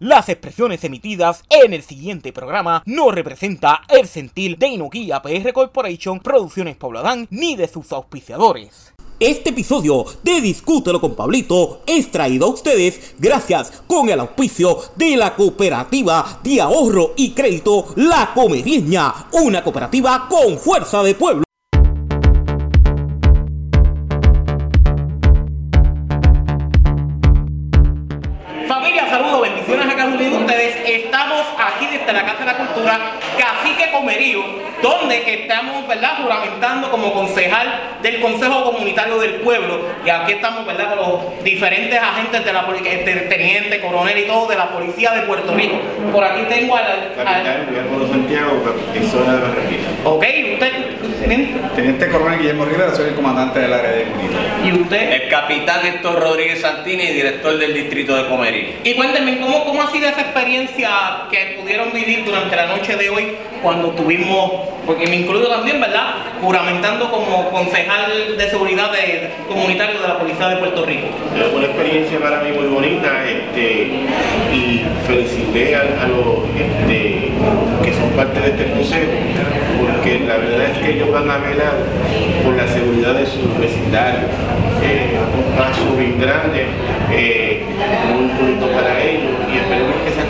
Las expresiones emitidas en el siguiente programa no representa el sentir de Inoquia PR Corporation, Producciones Pauladán, ni de sus auspiciadores. Este episodio de Discútelo con Pablito es traído a ustedes gracias con el auspicio de la cooperativa de ahorro y crédito La Comedieña, una cooperativa con fuerza de pueblo. Familia, saludos, bendiciones a cada uno de ustedes. Estamos aquí desde la Casa de la Cultura, Cacique Comerío, donde estamos, ¿verdad?, juramentando como concejal del Consejo Comunitario del Pueblo. Y aquí estamos, ¿verdad?, con los diferentes agentes de la policía, teniente, coronel y todo, de la Policía de Puerto Rico. Por aquí tengo al... al Capitán Guillermo Santiago, zona de Barranquilla. ok, usted, teniente. Teniente Coronel Guillermo Rivera, soy el comandante del área de comunidad. Y usted. El capitán Héctor Rodríguez Santini, director del distrito de Comerí. Y cuéntenme, ¿cómo, ¿cómo ha sido esa experiencia que pudieron vivir durante la noche de hoy cuando tuvimos, porque me incluyo también, ¿verdad?, juramentando como concejal de seguridad de, comunitario de la Policía de Puerto Rico. Una experiencia para mí muy bonita este, y felicité a, los este, que son parte de este consejo porque la verdad es que ellos van a velar por la seguridad de sus vecindarios. Eh, un paso bien grande, eh, muy bonito para ellos y esperemos que esas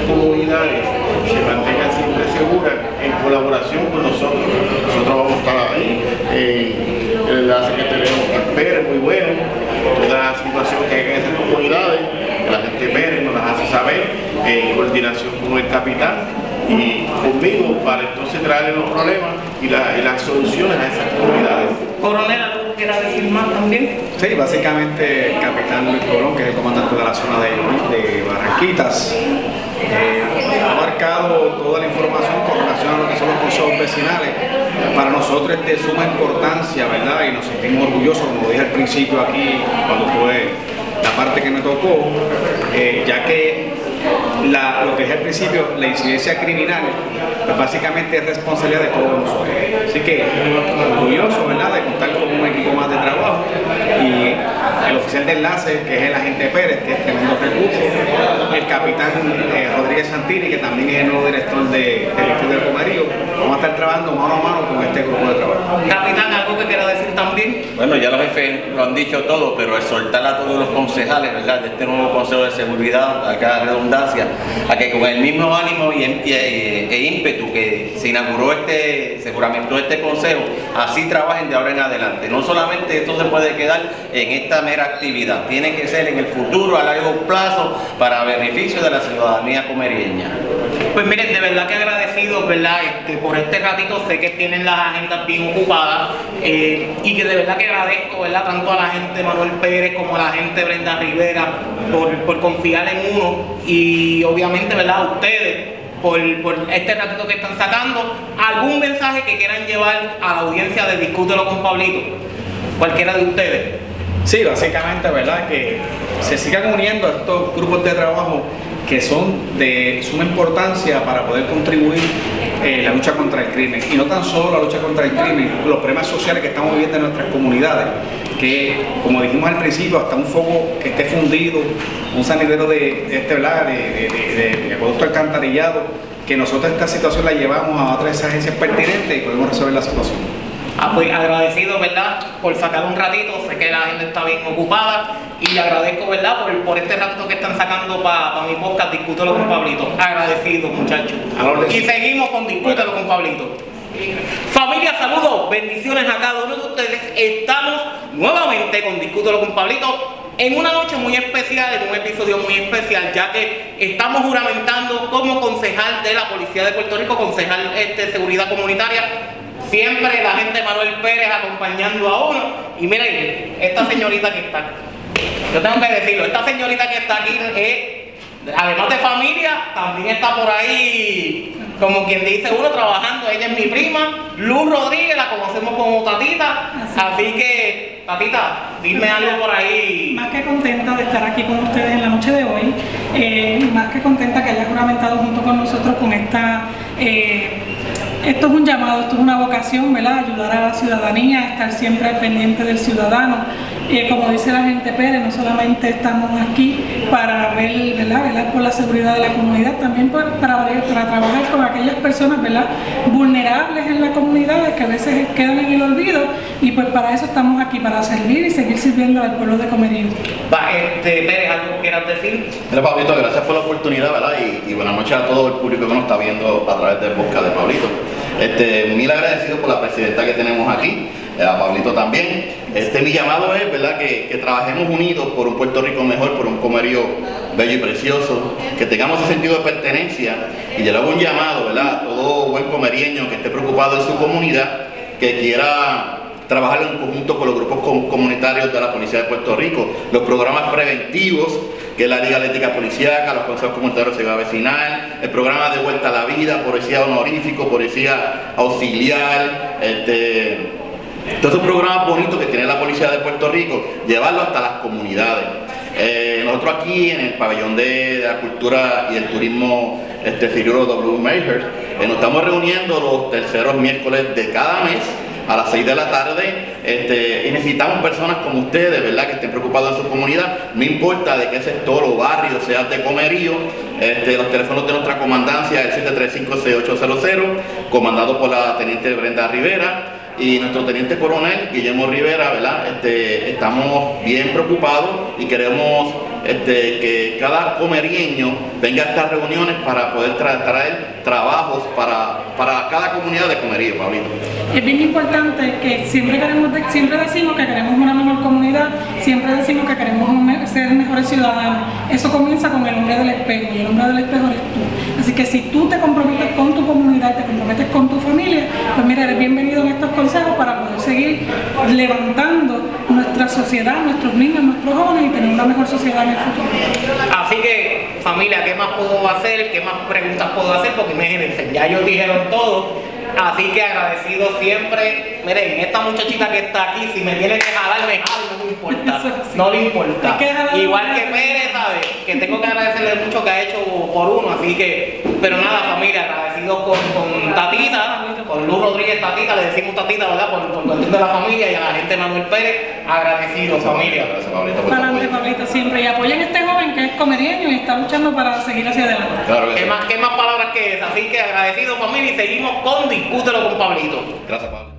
comunidades se mantengan siempre seguras en colaboración con nosotros. Nosotros vamos a estar ahí, eh, el enlace que tenemos que espera es muy bueno, toda la situación que hay en esas comunidades, que la gente ve, nos las hace saber, en coordinación con el capitán y conmigo para entonces traerle los problemas y, la- y las soluciones a esas comunidades. Coronel, ¿algo quiera decir más también? Sí, básicamente el capitán Luis Colón, que es el comandante de la zona de, de Barranquitas, eh, ha abarcado toda la información con relación a lo que son los consejos vecinales. Para nosotros es de suma importancia, ¿verdad? Y nos sentimos orgullosos, como dije al principio aquí, cuando tuve la parte que me tocó, eh, ya que lo que dije al principio, la incidencia criminal, pues básicamente es responsabilidad de todos nosotros. Así que orgulloso, ¿verdad?, de contar con un equipo más de trabajo oficial de enlace, que es el agente Pérez, que es tremendo recurso, el capitán eh, Rodríguez Santini, que también es el nuevo director de- del Instituto de Comerío, vamos a estar trabajando mano a mano con este grupo de trabajo. Capitán, ¿algo que quiera decir también? Bueno, ya los jefes lo han dicho todo, pero exhortar a todos los concejales, ¿verdad?, de este nuevo Consejo de Seguridad, acá redundancia, a que con el mismo ánimo y, y- e, e ímpetu que se inauguró este, se juramentó este consejo, así trabajen de ahora en adelante. No solamente esto se puede quedar en esta mera actividad, tiene que ser en el futuro, a largo plazo, para beneficio de la ciudadanía comerieña. Pues miren, de verdad que agradecidos, ¿verdad? Este, por este ratito, sé que tienen las agendas bien ocupadas eh, y que de verdad que agradezco, ¿verdad? Tanto a la gente Manuel Pérez como a la gente Brenda Rivera por, confiar en uno y obviamente, ¿verdad? A ustedes por, por este ratito que están sacando. ¿Algún mensaje que quieran llevar a la audiencia de Discútelo con Pablito? Cualquiera de ustedes. Sí, básicamente, ¿verdad? Que se sigan uniendo a estos grupos de trabajo que son de suma importancia para poder contribuir en la lucha contra el crimen. Y no tan solo la lucha contra el crimen, los problemas sociales que estamos viviendo en nuestras comunidades, que como dijimos al principio, hasta un foco que esté fundido, un sanitero de, este, ¿verdad? De, de, acueducto alcantarillado, que nosotros esta situación la llevamos a otras agencias pertinentes y podemos resolver la situación. Ah, pues agradecido, ¿verdad? Por sacar un ratito, sé que la gente está bien ocupada y agradezco, ¿verdad? Por, por este ratito que están sacando para mi podcast Discútelo con Pablito. Agradecido, muchachos. Y seguimos con Discútelo con Pablito. Familia, saludos, bendiciones a cada uno de ustedes. Estamos nuevamente con Discútelo con Pablito en una noche muy especial, en un episodio muy especial, ya que estamos juramentando como concejal de la Policía de Puerto Rico, concejal este, de seguridad comunitaria. Siempre la gente de Manuel Pérez acompañando a uno. Y miren, esta señorita que está aquí. Yo tengo que decirlo, esta señorita que está aquí además de familia, también está por ahí, como quien dice uno, trabajando. Ella es mi prima, Luz Rodríguez, la conocemos como Tatita. Así que, Tatita, dime algo por ahí. Más que contenta de estar aquí con ustedes en la noche de hoy, eh, más que contenta que haya juramentado junto con nosotros con esta... eh, esto es un llamado, esto es una vocación, ¿verdad? Ayudar a la ciudadanía, estar siempre al pendiente del ciudadano Y como dice la gente Pérez, no solamente estamos aquí para ver, ¿verdad? velar por la seguridad de la comunidad, también para, para, para trabajar con aquellas personas ¿verdad? vulnerables en la comunidad que a veces quedan en el olvido y pues para eso estamos aquí, para servir y seguir sirviendo al pueblo de Comerío. Va, este, Pérez, ¿algo que quieras decir? Mira, Pablito, gracias por la oportunidad, ¿verdad? Y, y, buenas noches a todo el público que nos está viendo a través del podcast de Pablito. Este, mil agradecido por la presidenta que tenemos aquí, a Pablito también. Este, mi llamado es, ¿verdad? Que, trabajemos unidos por un Puerto Rico mejor, por un comerío bello y precioso, que tengamos ese sentido de pertenencia. Y yo le hago un llamado, ¿verdad? A todo buen comerieño que esté preocupado en su comunidad, que quiera trabajar en conjunto con los grupos comunitarios de la Policía de Puerto Rico, los programas preventivos, que es la Liga Atlética Policíaca, los consejos comunitarios de seguridad vecinal, el programa de vuelta a la vida, policía honorífico, policía auxiliar, este, todos esos programas bonitos que tiene la Policía de Puerto Rico, llevarlo hasta las comunidades. Eh, nosotros aquí en el pabellón de, la cultura y el turismo este, W. Mayhurst, eh, nos estamos reuniendo los terceros miércoles de cada mes a las 6 de la tarde este, y necesitamos personas como ustedes, ¿verdad? Que estén preocupados en su comunidad, no importa de qué sector o barrio, sea de comerío, este, los teléfonos de nuestra comandancia, el 735-6800, comandado por la teniente Brenda Rivera, y nuestro teniente coronel Guillermo Rivera, ¿verdad? Este, estamos bien preocupados y queremos este, que cada comerieño venga a estas reuniones para poder tra traer trabajos para, para cada comunidad de comerío, Pablito. Es bien importante que siempre, queremos, siempre decimos que queremos una mejor comunidad, siempre decimos que queremos ser mejores ciudadanos. Eso comienza con el hombre del espejo y el hombre del espejo eres tú. Así que si tú te comprometes con tu comunidad, te comprometes con tu familia, pues mira, eres bienvenido en estos consejos para poder seguir levantando nuestra sociedad, nuestros niños, nuestros jóvenes y tener una mejor sociedad en el futuro. Así que, familia, ¿qué más puedo hacer? ¿Qué más preguntas puedo hacer? Porque imagínense, ya ellos dijeron todo. Así que agradecido siempre. Miren, esta muchachita que está aquí, si me tiene que jalar, me jalo, no me importa. No le importa. Igual que Pérez, ¿sabes? Que tengo que agradecerle mucho que ha hecho por uno. Así que, pero nada, familia, agradecido con, con Tatita, con Luz Rodríguez Tatita, le decimos Tatita, ¿verdad? Por, por cuestión de la familia y a la gente Manuel Pérez, agradecido, familia. Gracias, Pablito. Para adelante, Pablito, siempre. Y apoyen a este joven que es comerieño y está luchando para seguir hacia adelante. Claro que ¿Qué, sí. más, ¿Qué más palabras que es? Así que agradecido, familia, y seguimos con Discútelo con Pablito. Gracias, Pablo.